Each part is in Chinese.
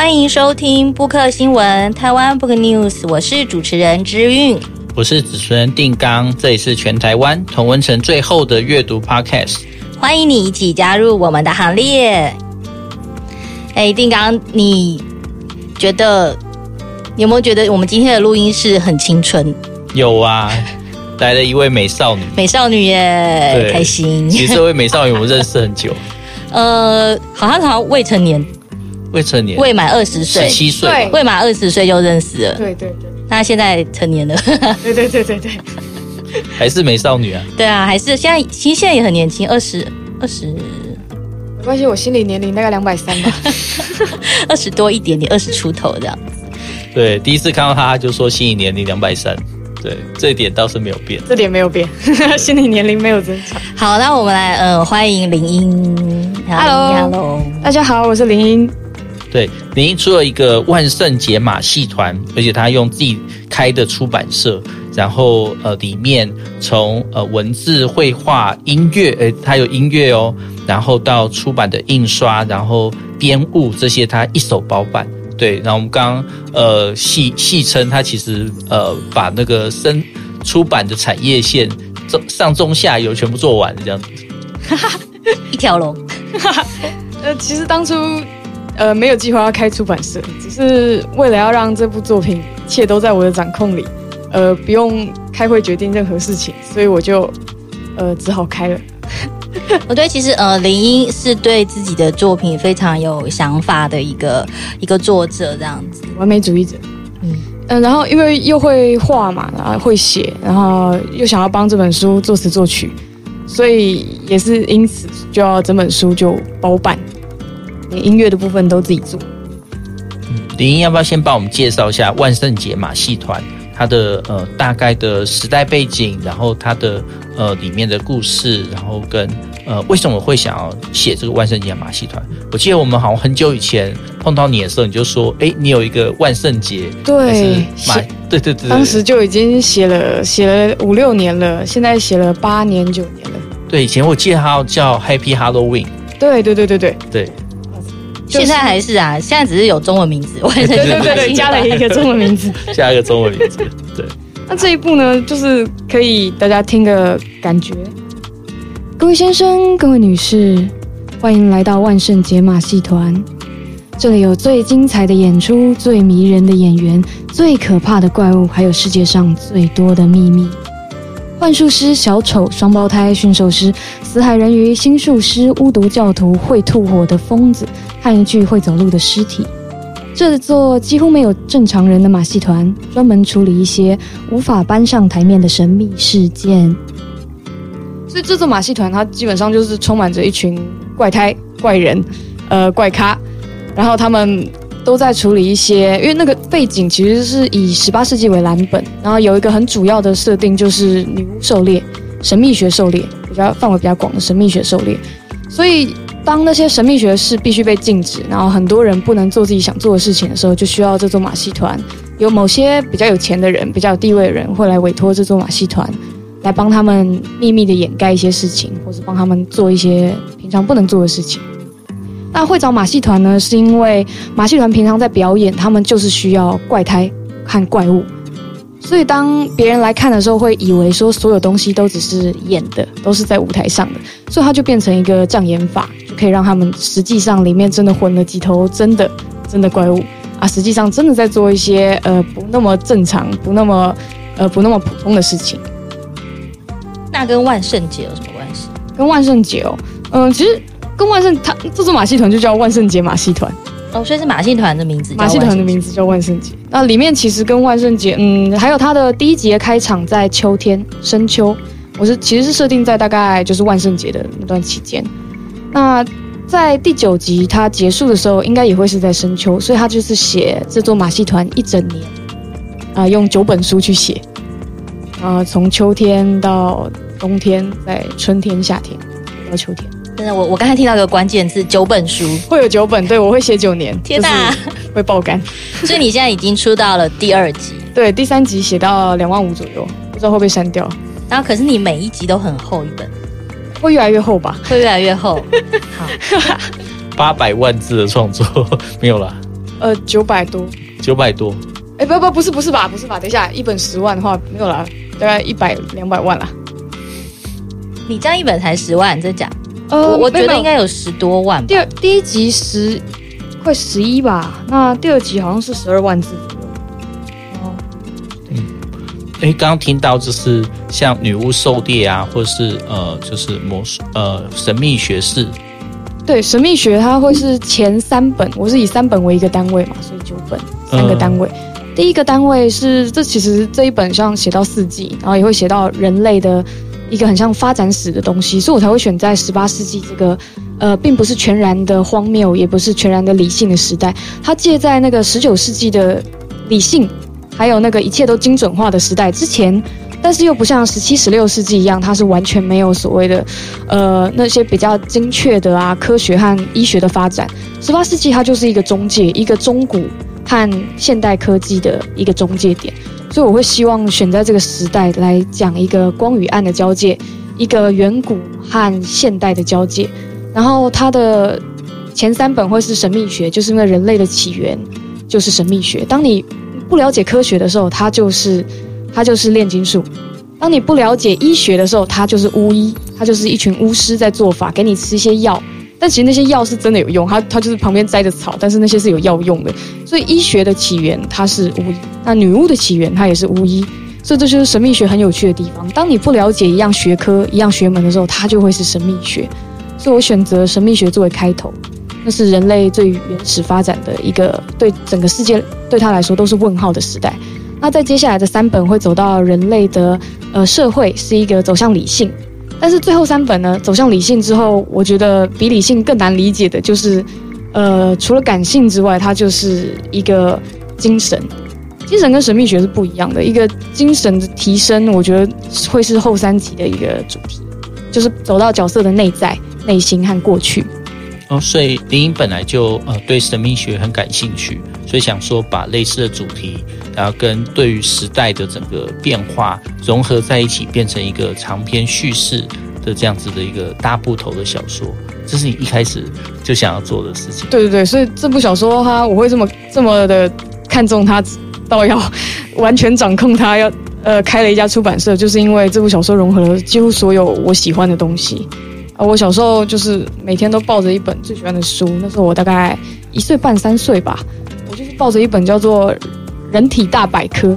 欢迎收听布克新闻台湾 Book News，我是主持人之韵，我是主持人定刚，这里是全台湾同温层最后的阅读 Podcast，欢迎你一起加入我们的行列。哎，定刚，你觉得你有没有觉得我们今天的录音室很青春？有啊，来了一位美少女，美少女耶，开心。其实这位美少女我们认识很久，呃，好像好像未成年。未成年，未满二十岁，十七岁，未满二十岁就认识了。对对对，那现在成年了。对对对对对，还是美少女啊？对啊，还是现在，其实现在也很年轻，二十二十。没关系，我心理年龄大概两百三吧，二十多一点点，二十出头这样子。对，第一次看到他就说心理年龄两百三，对，这一点倒是没有变，这点没有变，心理年龄没有增长。好，那我们来，呃，欢迎林英。Hello，Hello，大家好，我是林茵。对，林茵出了一个万圣节马戏团，而且他用自己开的出版社，然后呃，里面从呃文字、绘画、音乐，诶，他有音乐哦，然后到出版的印刷，然后编务这些，他一手包办。对，然后我们刚刚呃戏戏称他其实呃把那个生出版的产业线中上中下游全部做完这样子，一条龙。呃，其实当初。呃，没有计划要开出版社，只是为了要让这部作品一切都在我的掌控里，呃，不用开会决定任何事情，所以我就呃只好开了。我对，其实呃，林英是对自己的作品非常有想法的一个一个作者，这样子，完美主义者。嗯嗯、呃，然后因为又会画嘛，然后会写，然后又想要帮这本书作词作曲，所以也是因此就要整本书就包办。连音乐的部分都自己做。嗯，林英要不要先帮我们介绍一下万圣节马戏团它的呃大概的时代背景，然后它的呃里面的故事，然后跟呃为什么会想要写这个万圣节马戏团？我记得我们好像很久以前碰到你的时候，你就说，哎，你有一个万圣节，对，马，对对对，当时就已经写了写了五六年了，现在写了八年九年了。对，以前我记得它叫 Happy Halloween。对对对对对对。现在还是啊，现在只是有中文名字，万圣节对对对对，加了一个中文名字，加一个中文名字，对。那这一部呢，就是可以大家听个感觉。各位先生，各位女士，欢迎来到万圣节马戏团，这里有最精彩的演出，最迷人的演员，最可怕的怪物，还有世界上最多的秘密。幻术师、小丑、双胞胎、驯兽师、死海人鱼、新术师、巫毒教徒、会吐火的疯子，和一具会走路的尸体。这座几乎没有正常人的马戏团，专门处理一些无法搬上台面的神秘事件。所以这座马戏团，它基本上就是充满着一群怪胎、怪人，呃，怪咖，然后他们。都在处理一些，因为那个背景其实是以十八世纪为蓝本，然后有一个很主要的设定就是女巫狩猎、神秘学狩猎，比较范围比较广的神秘学狩猎。所以当那些神秘学的事必须被禁止，然后很多人不能做自己想做的事情的时候，就需要这座马戏团。有某些比较有钱的人、比较有地位的人会来委托这座马戏团，来帮他们秘密的掩盖一些事情，或是帮他们做一些平常不能做的事情。那会找马戏团呢，是因为马戏团平常在表演，他们就是需要怪胎和怪物，所以当别人来看的时候，会以为说所有东西都只是演的，都是在舞台上的，所以它就变成一个障眼法，就可以让他们实际上里面真的混了几头真的真的怪物啊，实际上真的在做一些呃不那么正常、不那么呃不那么普通的事情。那跟万圣节有什么关系？跟万圣节哦，嗯、呃，其实。跟万圣，它这座马戏团就叫万圣节马戏团哦，所以是马戏团的名字。马戏团的名字叫万圣节。那里面其实跟万圣节，嗯，还有它的第一集的开场在秋天深秋，我是其实是设定在大概就是万圣节的那段期间。那在第九集它结束的时候，应该也会是在深秋，所以它就是写这座马戏团一整年啊、呃，用九本书去写啊、呃，从秋天到冬天，在春天、夏天到秋天。真的，我我刚才听到一个关键字，九本书会有九本，对，我会写九年。天哪，会爆肝！所以你现在已经出到了第二集，对，第三集写到两万五左右，不知道会不会删掉。然后可是你每一集都很厚一本，会越来越厚吧？会越来越厚。好，八百万字的创作没有了。呃，九百多，九百多。哎，不不，不是不是吧？不是吧？等一下，一本十万的话没有啦，大概一百两百万啦。你这样一本才十万，真假？呃，我觉得应该有十多万。第二第一集十快十一吧，那第二集好像是十二万字左右。哦，嗯，哎，刚刚听到就是像女巫狩猎啊，或是呃，就是魔术呃神秘学士。对，神秘学它会是前三本，我是以三本为一个单位嘛，所以九本三个单位。嗯第一个单位是，这其实这一本像写到四季，然后也会写到人类的一个很像发展史的东西，所以我才会选在十八世纪这个，呃，并不是全然的荒谬，也不是全然的理性的时代，它借在那个十九世纪的理性，还有那个一切都精准化的时代之前，但是又不像十七、十六世纪一样，它是完全没有所谓的，呃，那些比较精确的啊科学和医学的发展。十八世纪它就是一个中介，一个中古。和现代科技的一个中介点，所以我会希望选在这个时代来讲一个光与暗的交界，一个远古和现代的交界。然后它的前三本会是神秘学，就是因为人类的起源就是神秘学。当你不了解科学的时候，它就是它就是炼金术；当你不了解医学的时候，它就是巫医，它就是一群巫师在做法，给你吃一些药。但其实那些药是真的有用，它它就是旁边摘着草，但是那些是有药用的。所以医学的起源它是巫医，那女巫的起源它也是巫医，所以这就是神秘学很有趣的地方。当你不了解一样学科、一样学门的时候，它就会是神秘学。所以我选择神秘学作为开头，那是人类最原始发展的一个，对整个世界对他来说都是问号的时代。那在接下来的三本会走到人类的呃社会是一个走向理性。但是最后三本呢，走向理性之后，我觉得比理性更难理解的就是，呃，除了感性之外，它就是一个精神。精神跟神秘学是不一样的，一个精神的提升，我觉得会是后三集的一个主题，就是走到角色的内在、内心和过去。哦，所以林颖本来就呃对神秘学很感兴趣。所以想说把类似的主题，然后跟对于时代的整个变化融合在一起，变成一个长篇叙事的这样子的一个大部头的小说，这是你一开始就想要做的事情。对对对，所以这部小说哈，我会这么这么的看重它，到要完全掌控它，要呃开了一家出版社，就是因为这部小说融合了几乎所有我喜欢的东西。我小时候就是每天都抱着一本最喜欢的书，那时候我大概一岁半三岁吧。我就是抱着一本叫做《人体大百科》，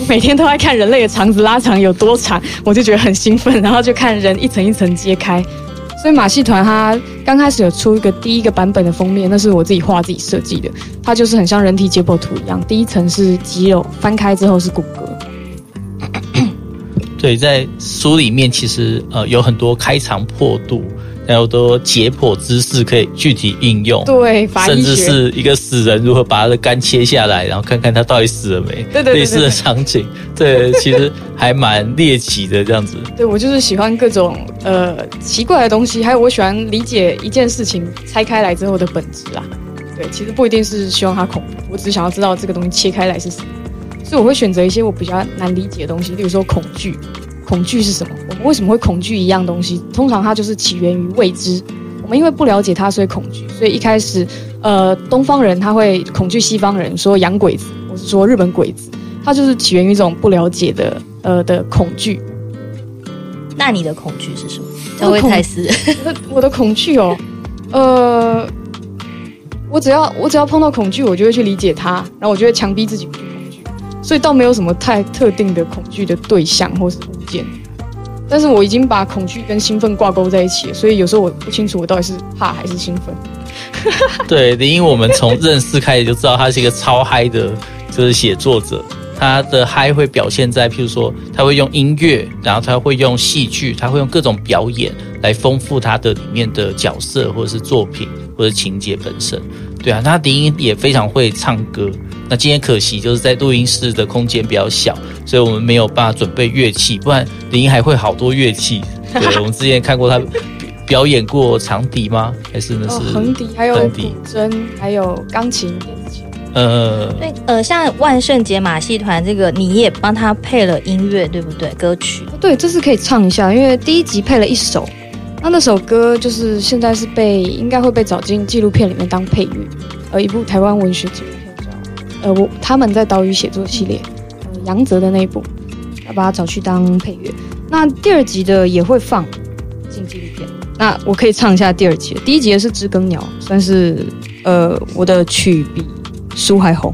我每天都在看人类的肠子拉长有多长，我就觉得很兴奋，然后就看人一层一层揭开。所以马戏团它刚开始有出一个第一个版本的封面，那是我自己画自己设计的，它就是很像人体解剖图一样，第一层是肌肉，翻开之后是骨骼。对，在书里面其实呃有很多开肠破肚。还有多解剖知识可以具体应用，对，甚至是一个死人如何把他的肝切下来，然后看看他到底死了没，对对，对，对，对，类似的场景，对，其实还蛮猎奇的这样子。对，我就是喜欢各种呃奇怪的东西，还有我喜欢理解一件事情拆开来之后的本质啊。对，其实不一定是希望它恐怖，我只是想要知道这个东西切开来是什么，所以我会选择一些我比较难理解的东西，例如说恐惧。恐惧是什么？我们为什么会恐惧一样东西？通常它就是起源于未知。我们因为不了解它，所以恐惧。所以一开始，呃，东方人他会恐惧西方人，说洋鬼子，我是说日本鬼子，它就是起源于一种不了解的，呃的恐惧。那你的恐惧是什么？这位泰斯，我的恐惧哦，呃，我只要我只要碰到恐惧，我就会去理解它，然后我就会强逼自己。所以倒没有什么太特定的恐惧的对象或是物件，但是我已经把恐惧跟兴奋挂钩在一起了，所以有时候我不清楚我到底是怕还是兴奋。对，因为我们从认识开始就知道他是一个超嗨的，就是写作者，他的嗨会表现在譬如说他会用音乐，然后他会用戏剧，他会用各种表演来丰富他的里面的角色或者是作品或者情节本身。对啊，那林英也非常会唱歌。那今天可惜就是在录音室的空间比较小，所以我们没有办法准备乐器，不然林英还会好多乐器。对，我们之前看过他表演过长笛吗？还是那是横笛，还有古筝，还有钢琴。呃，对，呃，像万圣节马戏团这个，你也帮他配了音乐，对不对？歌曲。对，这是可以唱一下，因为第一集配了一首。那那首歌就是现在是被应该会被找进纪录片里面当配乐，呃一部台湾文学纪录片叫呃我他们在岛屿写作系列，呃杨泽的那一部，要把它找去当配乐。那第二集的也会放进纪录片。那我可以唱一下第二集，第一集是知更鸟，算是呃我的曲比书还红。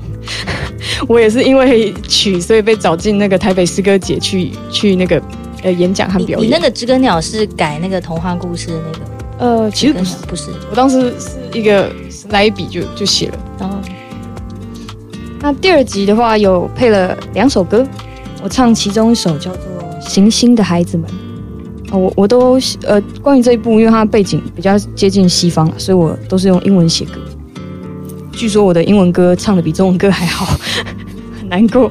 我也是因为曲，所以被找进那个台北诗歌节去去那个呃演讲和表演。你，你那个知更鸟是改那个童话故事的那个？呃，其实不是，不是。我当时是一个来一笔就就写了。然后。那第二集的话有配了两首歌，我唱其中一首叫做《行星的孩子们》。哦，我我都呃关于这一部，因为它背景比较接近西方，所以我都是用英文写歌。据说我的英文歌唱的比中文歌还好，很难过。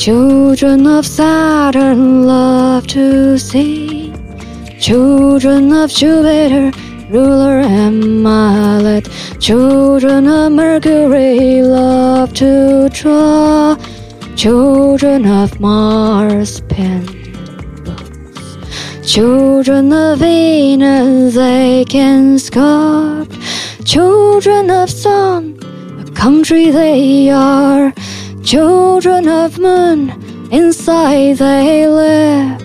Children of Saturn love to see, children of Jupiter, ruler and mallet, children of Mercury love to draw, children of Mars pen books, children of Venus they can sculpt. Children of sun, a country they are. Children of moon, inside they live.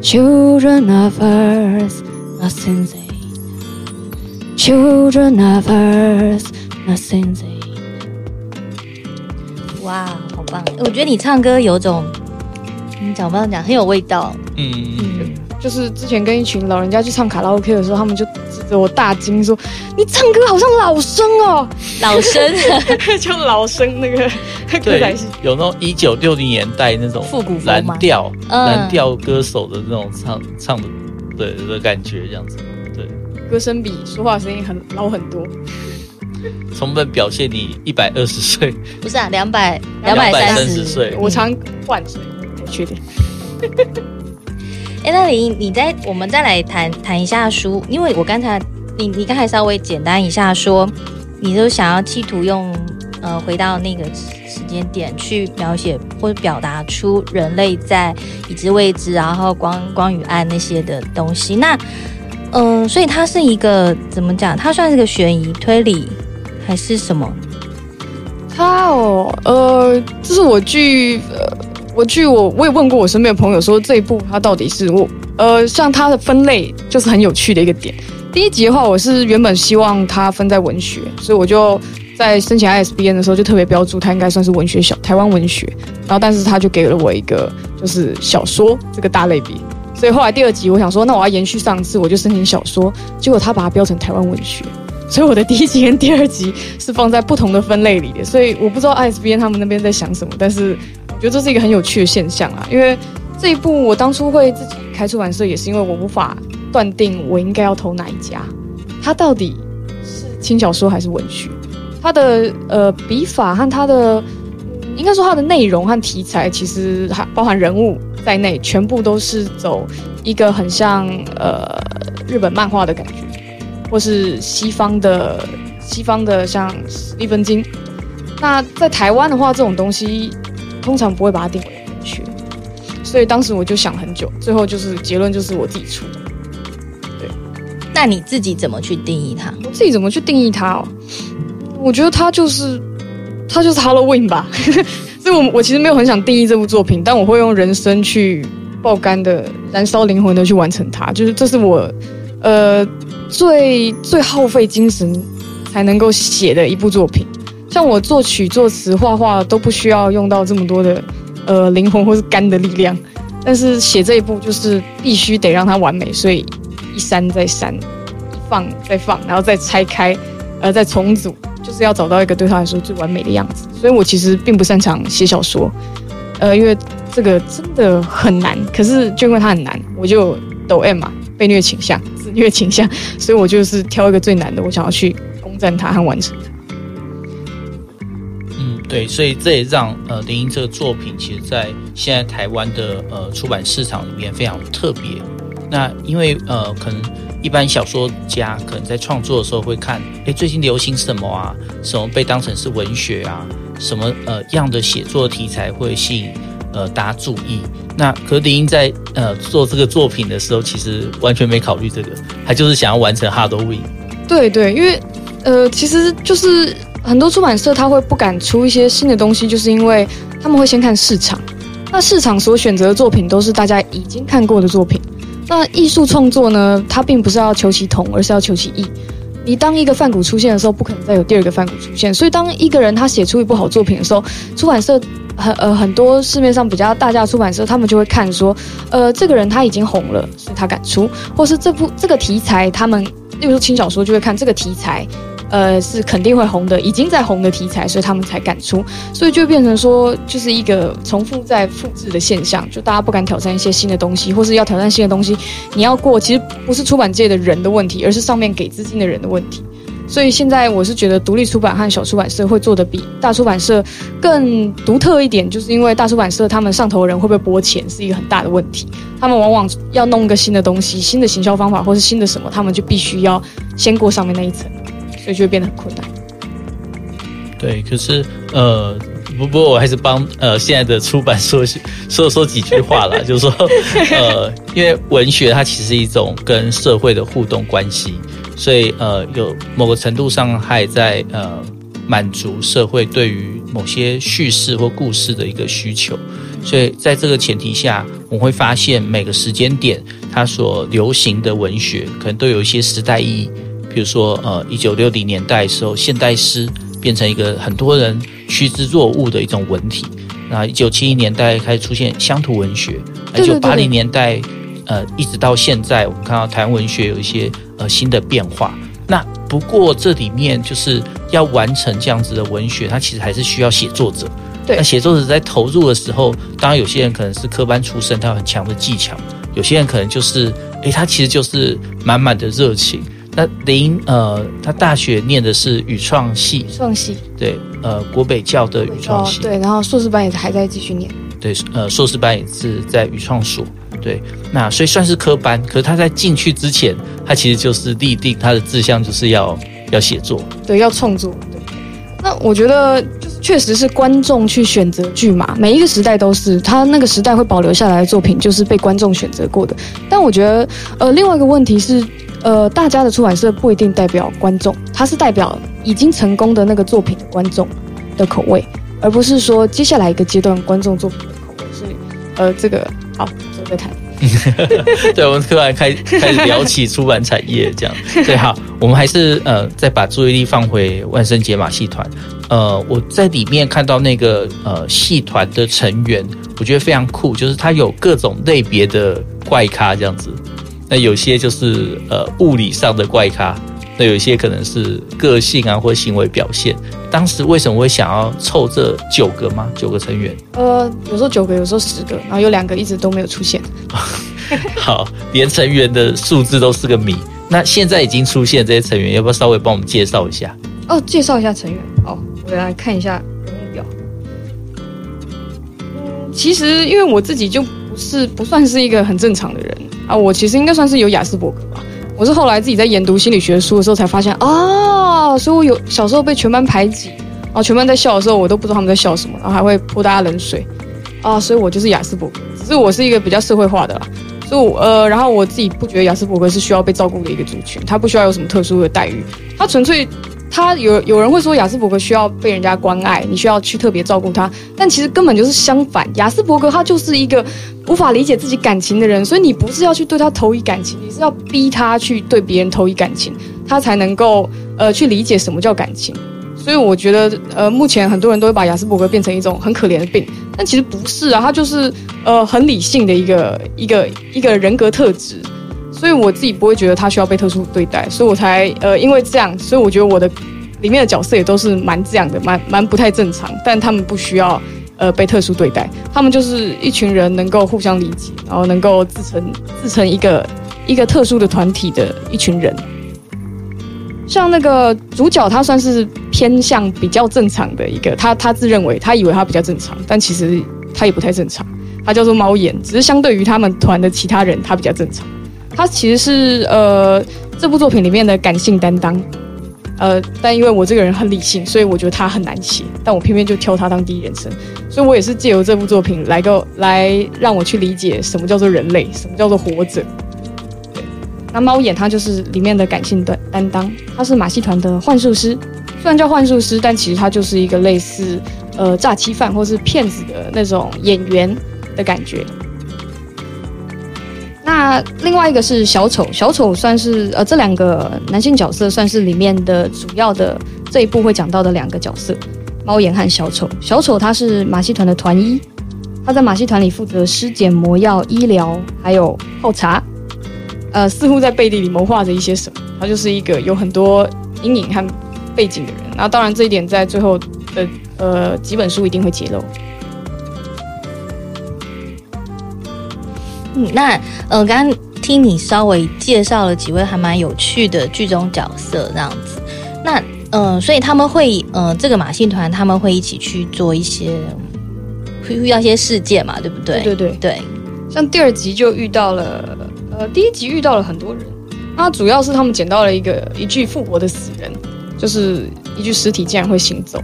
Children of earth, nothing they. Children of earth, nothing they. 哇，好棒！我觉得你唱歌有种，你讲不讲讲很有味道。嗯嗯，就是之前跟一群老人家去唱卡拉 OK 的时候，他们就。我大惊说：“你唱歌好像老生哦，老生。就老生那个歌仔戏，有那种一九六零年代那种复古蓝调蓝调歌手的那种唱唱的对的感觉，这样子对，歌声比说话声音很老很多，充分表现你一百二十岁，不是啊，两百两百三十岁，我常换岁，我确定。哎，那你你再我们再来谈谈一下书，因为我刚才你你刚才稍微简单一下说，你就想要企图用呃回到那个时间点去描写或者表达出人类在已知未知，然后光光与暗那些的东西。那嗯、所以它是一个怎么讲？它算是个悬疑推理还是什么？它哦，呃，这是我剧呃。我据我我也问过我身边的朋友说，这一部它到底是我呃像它的分类就是很有趣的一个点。第一集的话，我是原本希望它分在文学，所以我就在申请 ISBN 的时候就特别标注它应该算是文学小台湾文学。然后但是他就给了我一个就是小说这个大类别，所以后来第二集我想说，那我要延续上次，我就申请小说，结果他把它标成台湾文学，所以我的第一集跟第二集是放在不同的分类里的。所以我不知道 ISBN 他们那边在想什么，但是。我觉得这是一个很有趣的现象啊，因为这一部我当初会自己开出版社，也是因为我无法断定我应该要投哪一家。它到底是轻小说还是文学？它的呃笔法和它的应该说它的内容和题材，其实还包含人物在内，全部都是走一个很像呃日本漫画的感觉，或是西方的西方的像史蒂芬金。那在台湾的话，这种东西。通常不会把它定为文学，所以当时我就想很久，最后就是结论就是我自己出的。对，那你自己怎么去定义它？我自己怎么去定义它哦？我觉得它就是它就是 Halloween 吧。所以我我其实没有很想定义这部作品，但我会用人生去爆肝的燃烧灵魂的去完成它。就是这是我呃最最耗费精神才能够写的一部作品。像我作曲、作词、画画都不需要用到这么多的呃灵魂或是肝的力量，但是写这一部就是必须得让它完美，所以一删再删，一放再放，然后再拆开，呃，再重组，就是要找到一个对他来说最完美的样子。所以我其实并不擅长写小说，呃，因为这个真的很难。可是就因为它很难，我就抖 M 嘛，被虐倾向、虐倾向，所以我就是挑一个最难的，我想要去攻占它和完成它。嗯对，所以这也让呃林英这个作品，其实在现在台湾的呃出版市场里面非常特别。那因为呃可能一般小说家可能在创作的时候会看，诶，最近流行什么啊？什么被当成是文学啊？什么呃样的写作题材会吸引呃大家注意？那可是林英在呃做这个作品的时候，其实完全没考虑这个，他就是想要完成 Halloween。对对，因为。呃，其实就是很多出版社他会不敢出一些新的东西，就是因为他们会先看市场。那市场所选择的作品都是大家已经看过的作品。那艺术创作呢，它并不是要求其同，而是要求其异。你当一个范谷出现的时候，不可能再有第二个范谷出现。所以，当一个人他写出一部好作品的时候，出版社很呃很多市面上比较大家出版社，他们就会看说，呃，这个人他已经红了，所以他敢出，或是这部这个题材，他们例如说轻小说就会看这个题材。呃，是肯定会红的，已经在红的题材，所以他们才敢出，所以就变成说，就是一个重复在复制的现象，就大家不敢挑战一些新的东西，或是要挑战新的东西，你要过，其实不是出版界的人的问题，而是上面给资金的人的问题。所以现在我是觉得，独立出版和小出版社会做的比大出版社更独特一点，就是因为大出版社他们上头的人会不会拨钱是一个很大的问题，他们往往要弄一个新的东西、新的行销方法，或是新的什么，他们就必须要先过上面那一层。所以就会变得很困难。对，可是呃，不不过我还是帮呃现在的出版说说说几句话啦，就是说呃，因为文学它其实是一种跟社会的互动关系，所以呃，有某个程度上还在呃满足社会对于某些叙事或故事的一个需求。所以在这个前提下，我们会发现每个时间点它所流行的文学可能都有一些时代意义。比如说，呃，一九六零年代的时候，现代诗变成一个很多人趋之若鹜的一种文体。那一九七零年代开始出现乡土文学，一九八零年代，呃，一直到现在，我们看到台湾文学有一些呃新的变化。那不过这里面就是要完成这样子的文学，它其实还是需要写作者。对，那写作者在投入的时候，当然有些人可能是科班出身，他有很强的技巧；有些人可能就是，诶，他其实就是满满的热情。那林呃，他大学念的是语创系，创系对，呃，国北教的语创系，对，然后硕士班也还在继续念，对，呃，硕士班也是在语创所，对，那所以算是科班，可是他在进去之前，他其实就是立定他的志向，就是要要写作，对，要创作，对。那我觉得就是确实是观众去选择剧码，每一个时代都是他那个时代会保留下来的作品，就是被观众选择过的。但我觉得，呃，另外一个问题是。呃，大家的出版社不一定代表观众，它是代表已经成功的那个作品的观众的口味，而不是说接下来一个阶段观众作品的口味。所以，呃，这个好，之后再谈。对，我们突然开开始聊起出版产业这样。对，好，我们还是呃再把注意力放回万圣节马戏团。呃，我在里面看到那个呃戏团的成员，我觉得非常酷，就是它有各种类别的怪咖这样子。那有些就是呃物理上的怪咖，那有一些可能是个性啊或行为表现。当时为什么会想要凑这九个吗？九个成员？呃，有时候九个，有时候十个，然后有两个一直都没有出现。好，连成员的数字都是个谜。那现在已经出现这些成员，要不要稍微帮我们介绍一下？哦，介绍一下成员。好，我来看一下人物表。嗯，其实因为我自己就不是不算是一个很正常的人。啊，我其实应该算是有雅斯伯格吧。我是后来自己在研读心理学书的时候才发现啊，所以我有小时候被全班排挤，然后全班在笑的时候，我都不知道他们在笑什么，然后还会泼大家冷水啊，所以我就是雅思伯格。只是我是一个比较社会化的啦，所以我呃，然后我自己不觉得雅思伯格是需要被照顾的一个族群，他不需要有什么特殊的待遇，他纯粹。他有有人会说雅斯伯格需要被人家关爱，你需要去特别照顾他，但其实根本就是相反。雅斯伯格他就是一个无法理解自己感情的人，所以你不是要去对他投以感情，你是要逼他去对别人投以感情，他才能够呃去理解什么叫感情。所以我觉得呃目前很多人都会把雅斯伯格变成一种很可怜的病，但其实不是啊，他就是呃很理性的一个一个一个人格特质。所以我自己不会觉得他需要被特殊对待，所以我才呃，因为这样，所以我觉得我的里面的角色也都是蛮这样的，蛮蛮不太正常，但他们不需要呃被特殊对待，他们就是一群人能够互相理解，然后能够自成自成一个一个特殊的团体的一群人。像那个主角，他算是偏向比较正常的一个，他他自认为他以为他比较正常，但其实他也不太正常，他叫做猫眼，只是相对于他们团的其他人，他比较正常。他其实是呃这部作品里面的感性担当，呃，但因为我这个人很理性，所以我觉得他很难写，但我偏偏就挑他当第一人称，所以我也是借由这部作品来个来让我去理解什么叫做人类，什么叫做活着。那猫眼他就是里面的感性的担当，他是马戏团的幻术师，虽然叫幻术师，但其实他就是一个类似呃诈欺犯或是骗子的那种演员的感觉。那另外一个是小丑，小丑算是呃这两个男性角色算是里面的主要的这一部会讲到的两个角色，猫眼和小丑。小丑他是马戏团的团医，他在马戏团里负责尸检、魔药、医疗，还有泡茶，呃，似乎在背地里谋划着一些什么。他就是一个有很多阴影和背景的人。那当然这一点在最后的呃几本书一定会揭露。嗯，那呃，刚刚听你稍微介绍了几位还蛮有趣的剧中角色这样子，那呃，所以他们会呃，这个马戏团他们会一起去做一些会遇到一些事件嘛，对不对？对对对，对，像第二集就遇到了，呃，第一集遇到了很多人，那主要是他们捡到了一个一具复活的死人，就是一具尸体竟然会行走。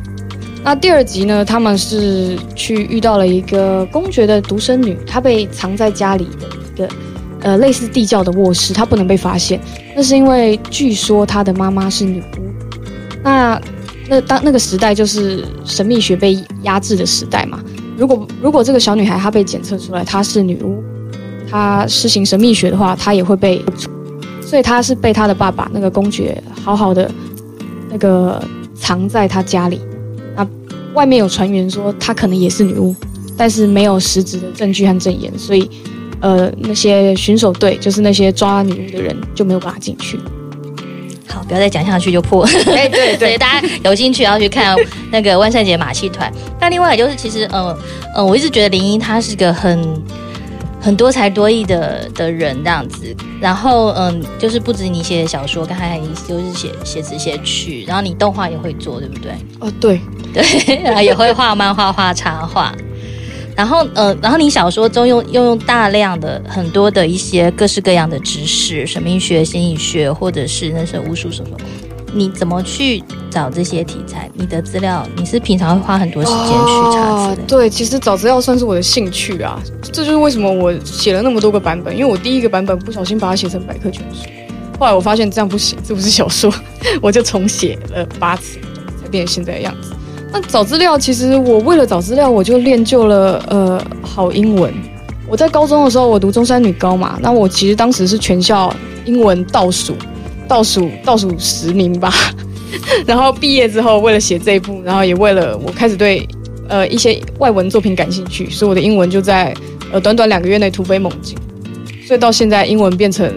那第二集呢？他们是去遇到了一个公爵的独生女，她被藏在家里的一个呃类似地窖的卧室，她不能被发现。那是因为据说她的妈妈是女巫。那那当那个时代就是神秘学被压制的时代嘛。如果如果这个小女孩她被检测出来她是女巫，她施行神秘学的话，她也会被。所以她是被她的爸爸那个公爵好好的那个藏在她家里。外面有传言说她可能也是女巫，但是没有实质的证据和证言，所以，呃，那些巡守队就是那些抓女巫的人就没有办法进去。好，不要再讲下去就破哎。对对 对，大家有兴趣要去看那个万圣节马戏团。那另外就是，其实，嗯、呃、嗯、呃，我一直觉得林一她是个很。很多才多艺的的人这样子，然后嗯，就是不止你写小说，刚才就是写写词写曲，然后你动画也会做，对不对？哦，对对，然后也会画漫画、画插画，然后呃，然后你小说中用用用大量的很多的一些各式各样的知识，神秘学、心理学，或者是那些巫术什么。你怎么去找这些题材？你的资料，你是平常会花很多时间去查资料？对，其实找资料算是我的兴趣啊。这就是为什么我写了那么多个版本，因为我第一个版本不小心把它写成百科全书，后来我发现这样不行，这不是小说，我就重写了八次才变成现在的样子。那找资料，其实我为了找资料，我就练就了呃好英文。我在高中的时候，我读中山女高嘛，那我其实当时是全校英文倒数。倒数倒数十名吧，然后毕业之后，为了写这一部，然后也为了我开始对呃一些外文作品感兴趣，所以我的英文就在呃短短两个月内突飞猛进，所以到现在英文变成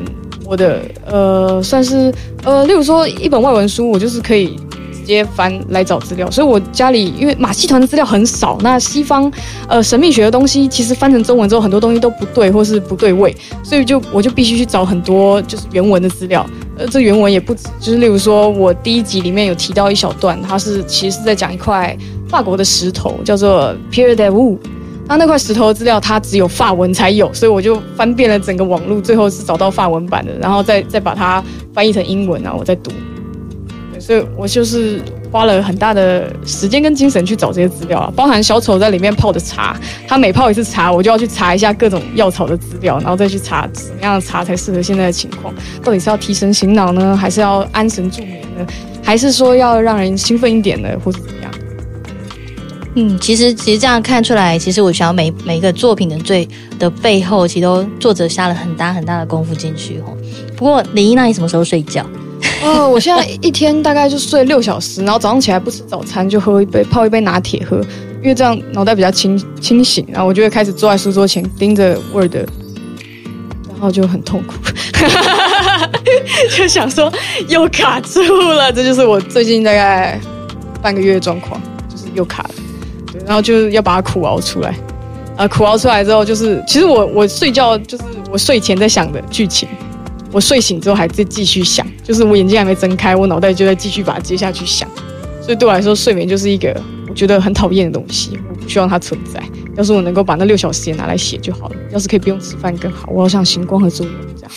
我的呃算是呃，例如说一本外文书，我就是可以。直接翻来找资料，所以我家里因为马戏团的资料很少，那西方呃神秘学的东西其实翻成中文之后，很多东西都不对或是不对位，所以就我就必须去找很多就是原文的资料。呃，这原文也不止，就是例如说我第一集里面有提到一小段，它是其实是在讲一块法国的石头，叫做 Pierre de Vaud 那那块石头的资料它只有法文才有，所以我就翻遍了整个网络，最后是找到法文版的，然后再再把它翻译成英文，然后我再读。所以我就是花了很大的时间跟精神去找这些资料啊，包含小丑在里面泡的茶，他每泡一次茶，我就要去查一下各种药草的资料，然后再去查什么样的茶才适合现在的情况，到底是要提神醒脑呢，还是要安神助眠呢，还是说要让人兴奋一点呢，或是怎么样？嗯，其实其实这样看出来，其实我想每每一个作品的最的背后，其实都作者下了很大很大的功夫进去哦。不过林一，那你什么时候睡觉？哦，我现在一天大概就睡六小时，然后早上起来不吃早餐，就喝一杯泡一杯拿铁喝，因为这样脑袋比较清清醒，然后我就会开始坐在书桌前盯着 Word，然后就很痛苦，就想说又卡住了，这就是我最近大概半个月的状况，就是又卡了，对，然后就要把它苦熬出来，啊，苦熬出来之后，就是其实我我睡觉就是我睡前在想的剧情。我睡醒之后还在继续想，就是我眼睛还没睁开，我脑袋就在继续把它接下去想，所以对我来说，睡眠就是一个我觉得很讨厌的东西，我不希望它存在。要是我能够把那六小时也拿来写就好了，要是可以不用吃饭更好。我好像行光合作用这样。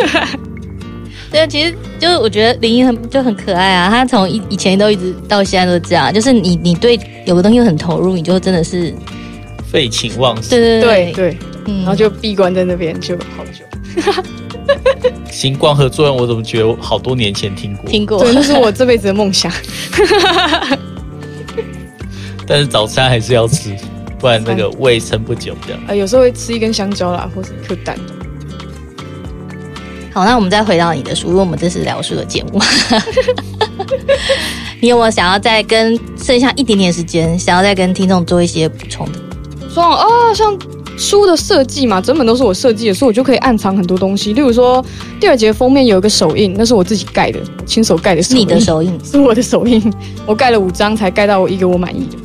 对，其实就是我觉得林一很就很可爱啊，他从以以前都一直到现在都这样，就是你你对有个东西很投入，你就真的是废寝忘食。对对对对。对嗯，然后就闭关在那边就好久。行光合作用，我怎么觉得我好多年前听过？听过，对，那是我这辈子的梦想。但是早餐还是要吃，不然那个胃撑不久。的。啊，呃，有时候会吃一根香蕉啦，或者一颗蛋。好，那我们再回到你的书，因为我们这是聊书的节目。你有没有想要再跟剩下一点点时间，想要再跟听众做一些补充的？说啊，像书的设计嘛，整本都是我设计的，所以我就可以暗藏很多东西。例如说，第二节封面有一个手印，那是我自己盖的，亲手盖的手印。你的手印 是我的手印，我盖了五张才盖到我一个我满意的。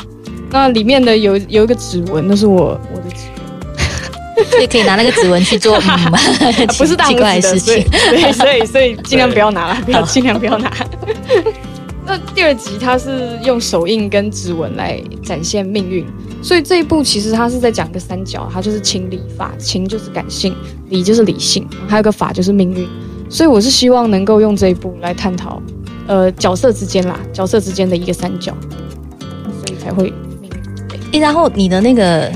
那里面的有有一个指纹，那是我我的指纹。所以可以拿那个指纹去做，嗯啊、不是大拇指的事情，所以所以所以尽量不要拿了，不要尽量不要拿。那第二集它是用手印跟指纹来展现命运，所以这一部其实它是在讲一个三角，它就是情理法，情就是感性，理就是理性，还有个法就是命运。所以我是希望能够用这一部来探讨，呃，角色之间啦，角色之间的一个三角，所以才会命运。诶，然后你的那个。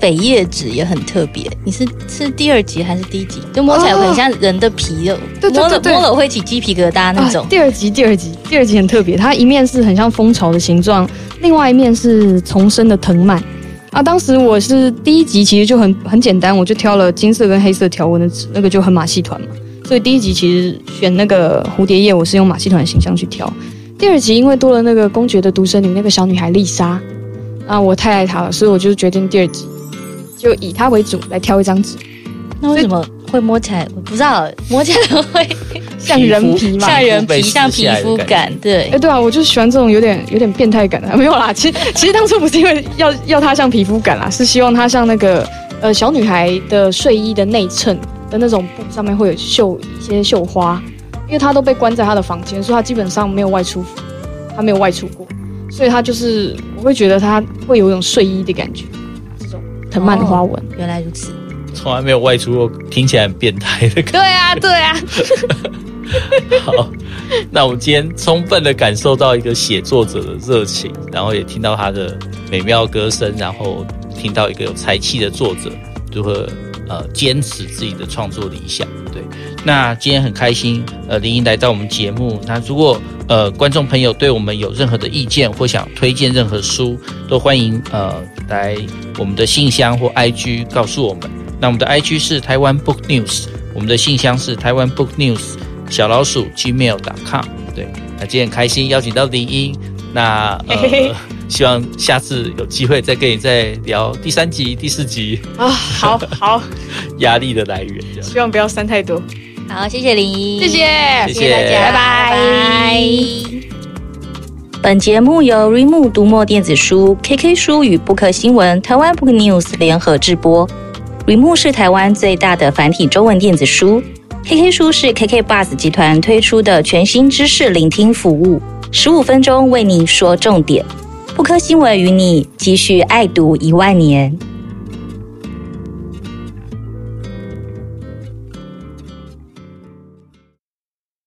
扉页纸也很特别，你是是第二集还是第一集？就摸起来很像人的皮肉，哦、摸了摸了会起鸡皮疙瘩那种。第二集，第二集，第二集很特别，它一面是很像蜂巢的形状，另外一面是丛生的藤蔓。啊，当时我是第一集其实就很很简单，我就挑了金色跟黑色条纹的纸，那个就很马戏团嘛。所以第一集其实选那个蝴蝶叶，我是用马戏团的形象去挑。第二集因为多了那个公爵的独生女那个小女孩丽莎，啊，我太爱她了，所以我就决定第二集。就以它为主来挑一张纸，那为什么会摸起来？我不知道，摸起来会 像人皮嘛？像人皮，像皮肤感。对，哎、欸，对啊，我就喜欢这种有点有点变态感的。没有啦，其实其实当初不是因为要要它像皮肤感啦，是希望它像那个呃小女孩的睡衣的内衬的那种布上面会有绣一些绣花，因为她都被关在她的房间，所以她基本上没有外出，她没有外出过，所以她就是我会觉得她会有一种睡衣的感觉。藤蔓的花纹、哦，原来如此。从来没有外出过，听起来很变态的感觉。对啊，对啊。好，那我们今天充分的感受到一个写作者的热情，然后也听到他的美妙歌声，然后听到一个有才气的作者如何呃坚持自己的创作理想。对，那今天很开心，呃，林英来到我们节目。那如果呃观众朋友对我们有任何的意见或想推荐任何书，都欢迎呃来我们的信箱或 IG 告诉我们。那我们的 IG 是台湾 Book News，我们的信箱是台湾 Book News 小老鼠 gmail.com。对，那今天很开心邀请到林英，那 希望下次有机会再跟你再聊第三集、第四集啊。好好，压力的来源，希望不要删太多。好，谢谢林一，谢谢，谢谢大家，拜拜。拜拜。本节目由 Readmoo 读墨电子书、KK 书与布克新闻、台湾 Book News 联合制播。Readmoo 是台湾最大的繁体中文电子书，KK 书是 KK Bus 集团推出的全新知识聆听服务，十五分钟为你说重点。布克新闻与你继续爱读一万年。